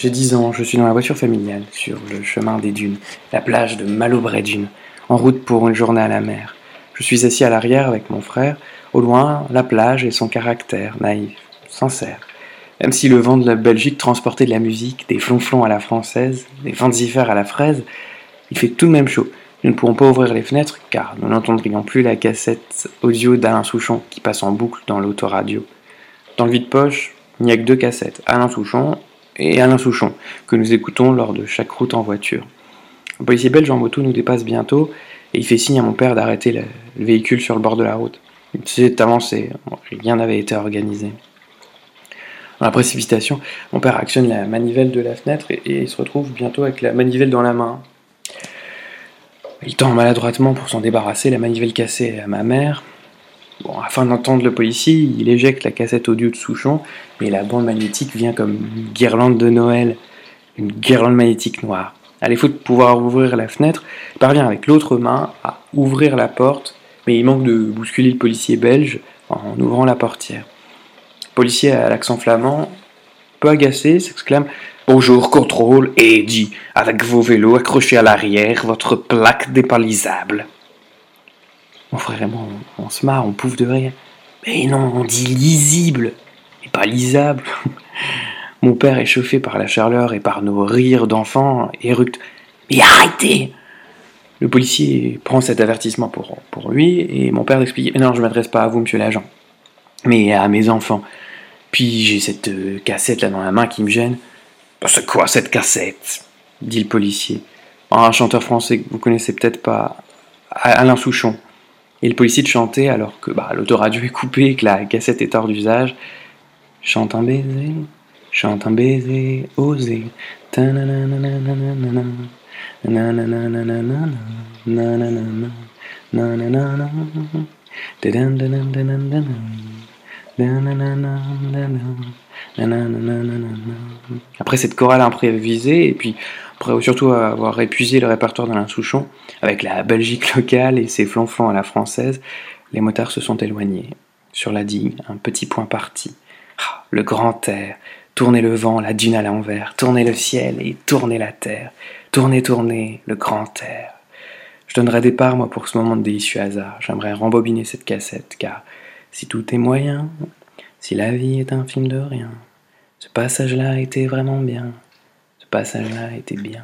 J'ai 10 ans, je suis dans la voiture familiale, sur le chemin des dunes, la plage de Malobray-Dunes, en route pour une journée à la mer. Je suis assis à l'arrière avec mon frère, au loin, la plage et son caractère, naïf, sincère. Même si le vent de la Belgique transportait de la musique, des flonflons à la française, des vents à la fraise, il fait tout de même chaud. Nous ne pourrons pas ouvrir les fenêtres car nous n'entendrions plus la cassette audio d'Alain Souchon qui passe en boucle dans l'autoradio. Dans le vide-poche, il n'y a que deux cassettes, Alain Souchon et Alain Souchon, que nous écoutons lors de chaque route en voiture. Le policier belge en moto nous dépasse bientôt et il fait signe à mon père d'arrêter le, véhicule sur le bord de la route. Il s'est avancé, rien n'avait été organisé. Dans la précipitation, mon père actionne la manivelle de la fenêtre et, il se retrouve bientôt avec la manivelle dans la main. Il tend maladroitement pour s'en débarrasser, la manivelle cassée à ma mère. Afin d'entendre le policier, il éjecte la cassette audio de Souchon, mais la bande magnétique vient comme une guirlande de Noël, une guirlande magnétique noire. À défaut de pouvoir ouvrir la fenêtre, il parvient avec l'autre main à ouvrir la porte, mais il manque de bousculer le policier belge en ouvrant la portière. Le policier à l'accent flamand, peu agacé, s'exclame Bonjour, contrôle, et dit, avec vos vélos accrochés à l'arrière, votre plaque dépalisable. Frère et moi, on, se marre, on pouffe de rire. Mais non, on dit lisible, et pas lisable. Mon père est chauffé par la chaleur et par nos rires d'enfants, éructe. Mais arrêtez Le policier prend cet avertissement pour, pour lui, et mon père explique Non, je m'adresse pas à vous, monsieur l'agent, mais à mes enfants. Puis j'ai cette euh, cassette là dans la main qui me gêne. C'est quoi cette cassette? dit le policier. Un chanteur français que vous connaissez peut-être pas, Alain Souchon. Et le policier de chanter alors que bah, l'autoradio est coupé et que la cassette est hors d'usage. Chante un baiser, Chante un baiser osé. Après cette chorale improvisée, et puis après surtout avoir épuisé le répertoire d'Alain Souchon, avec la Belgique locale et ses flanflans à la française, les motards se sont éloignés. Sur la digue, un petit point parti. Ah, le grand air, Tournez le vent, la dune à l'envers, tournez le ciel et tournez la terre, tournez, tournez le grand air. Je donnerais des parts, moi, pour ce moment de délicieux hasard. J'aimerais rembobiner cette cassette, car si tout est moyen, si la vie est un film de rien, ce passage-là était vraiment bien. Passage-là était bien.